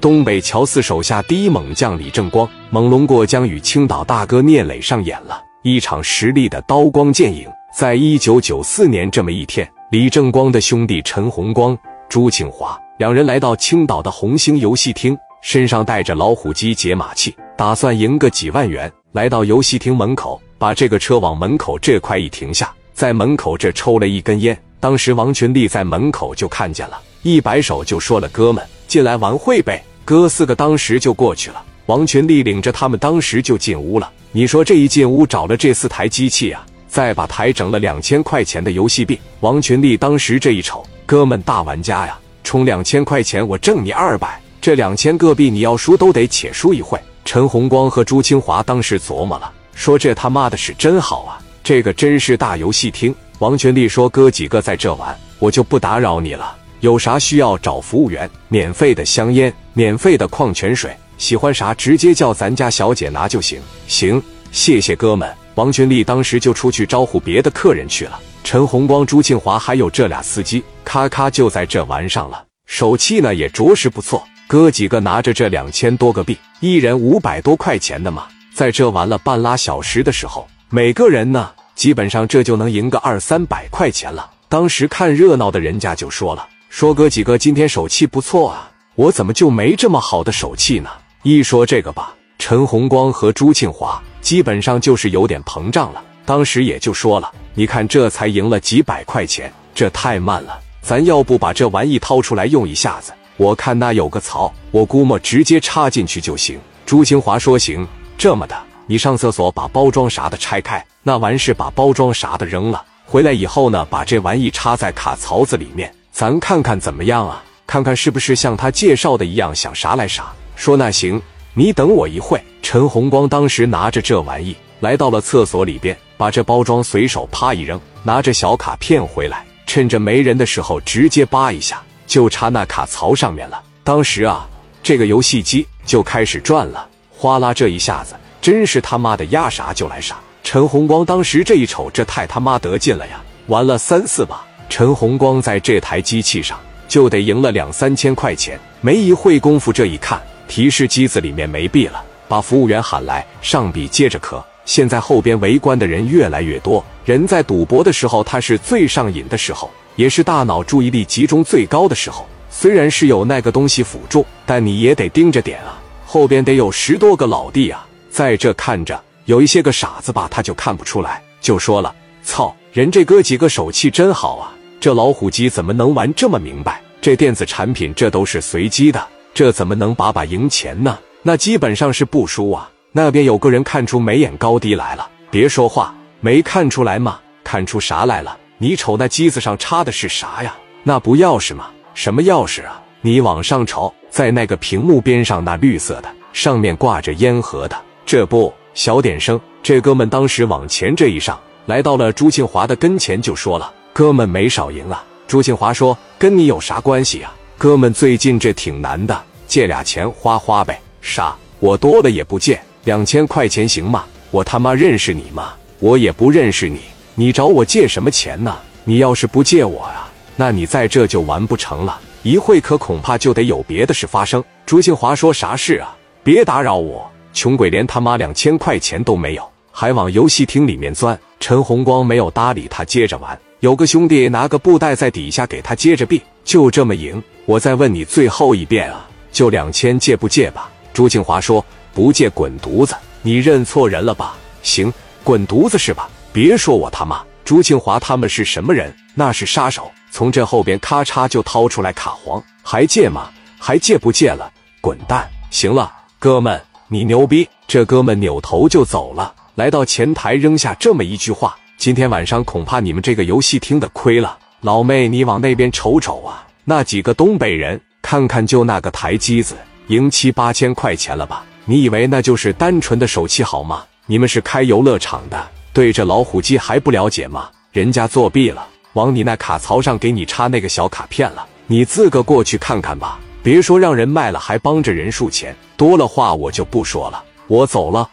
东北乔四手下第一猛将李正光，猛龙过江与青岛大哥聂磊上演了一场实力的刀光剑影。在一九九四年这么一天，李正光的兄弟陈洪光、朱庆华两人来到青岛的红星游戏厅，身上带着老虎机解码器，打算赢个几万元。来到游戏厅门口，把这个车往门口这块一停下，在门口这抽了一根烟。当时王群立在门口就看见了，一摆手就说了：“哥们，进来玩会呗。”哥四个当时就过去了，王群力领着他们当时就进屋了。你说这一进屋找了这四台机器啊，再把台整了两千块钱的游戏币。王群力当时这一瞅，哥们大玩家呀，充两千块钱我挣你二百，这两千个币你要输都得且输一会。陈红光和朱清华当时琢磨了，说这他妈的是真好啊，这个真是大游戏厅。王群力说哥几个在这玩，我就不打扰你了。有啥需要找服务员，免费的香烟，免费的矿泉水，喜欢啥直接叫咱家小姐拿就行。行，谢谢哥们。王群力当时就出去招呼别的客人去了。陈红光、朱庆华还有这俩司机，咔咔就在这玩上了。手气呢也着实不错，哥几个拿着这两千多个币，一人五百多块钱的嘛，在这玩了半拉小时的时候，每个人呢基本上这就能赢个二三百块钱了。当时看热闹的人家就说了。说哥几个今天手气不错啊，我怎么就没这么好的手气呢？一说这个吧，陈红光和朱庆华基本上就是有点膨胀了。当时也就说了，你看这才赢了几百块钱，这太慢了。咱要不把这玩意掏出来用一下子？我看那有个槽，我估摸直接插进去就行。朱清华说行。这么的，你上厕所把包装啥的拆开，那完事把包装啥的扔了，回来以后呢，把这玩意插在卡槽子里面。咱看看怎么样啊？看看是不是像他介绍的一样，想啥来啥。说那行，你等我一会。陈红光当时拿着这玩意来到了厕所里边，把这包装随手啪一扔，拿着小卡片回来，趁着没人的时候直接扒一下，就插那卡槽上面了。当时啊，这个游戏机就开始转了，哗啦这一下子，真是他妈的压啥就来啥。陈红光当时这一瞅，这太他妈得劲了呀！玩了三四把。陈红光在这台机器上就得赢了两三千块钱，没一会功夫，这一看提示机子里面没币了，把服务员喊来上币接着磕。现在后边围观的人越来越多，人在赌博的时候他是最上瘾的时候，也是大脑注意力集中最高的时候。虽然是有那个东西辅助，但你也得盯着点啊。后边得有十多个老弟啊，在这看着，有一些个傻子吧，他就看不出来，就说了：“操，人这哥几个手气真好啊。”这老虎机怎么能玩这么明白？这电子产品这都是随机的，这怎么能把把赢钱呢？那基本上是不输啊。那边有个人看出眉眼高低来了，别说话，没看出来吗？看出啥来了？你瞅那机子上插的是啥呀？那不钥匙吗？什么钥匙啊？你往上瞅，在那个屏幕边上那绿色的，上面挂着烟盒的，这不小点声。这哥们当时往前这一上，来到了朱庆华的跟前，就说了。哥们没少赢啊！朱庆华说：“跟你有啥关系啊？哥们最近这挺难的，借俩钱花花呗。啥？我多了也不借，两千块钱行吗？我他妈认识你吗？我也不认识你，你找我借什么钱呢？你要是不借我啊，那你在这就完不成了。一会可恐怕就得有别的事发生。”朱庆华说：“啥事啊？别打扰我，穷鬼连他妈两千块钱都没有，还往游戏厅里面钻。”陈红光没有搭理他，接着玩。有个兄弟拿个布袋在底下给他接着币，就这么赢。我再问你最后一遍啊，就两千，借不借吧？朱庆华说不借，滚犊子！你认错人了吧？行，滚犊子是吧？别说我他妈！朱庆华他们是什么人？那是杀手，从这后边咔嚓就掏出来卡簧，还借吗？还借不借了？滚蛋！行了，哥们，你牛逼！这哥们扭头就走了，来到前台扔下这么一句话。今天晚上恐怕你们这个游戏厅的亏了，老妹，你往那边瞅瞅啊，那几个东北人，看看就那个台机子，赢七八千块钱了吧？你以为那就是单纯的手气好吗？你们是开游乐场的，对这老虎机还不了解吗？人家作弊了，往你那卡槽上给你插那个小卡片了，你自个过去看看吧。别说让人卖了，还帮着人数钱，多了话我就不说了，我走了。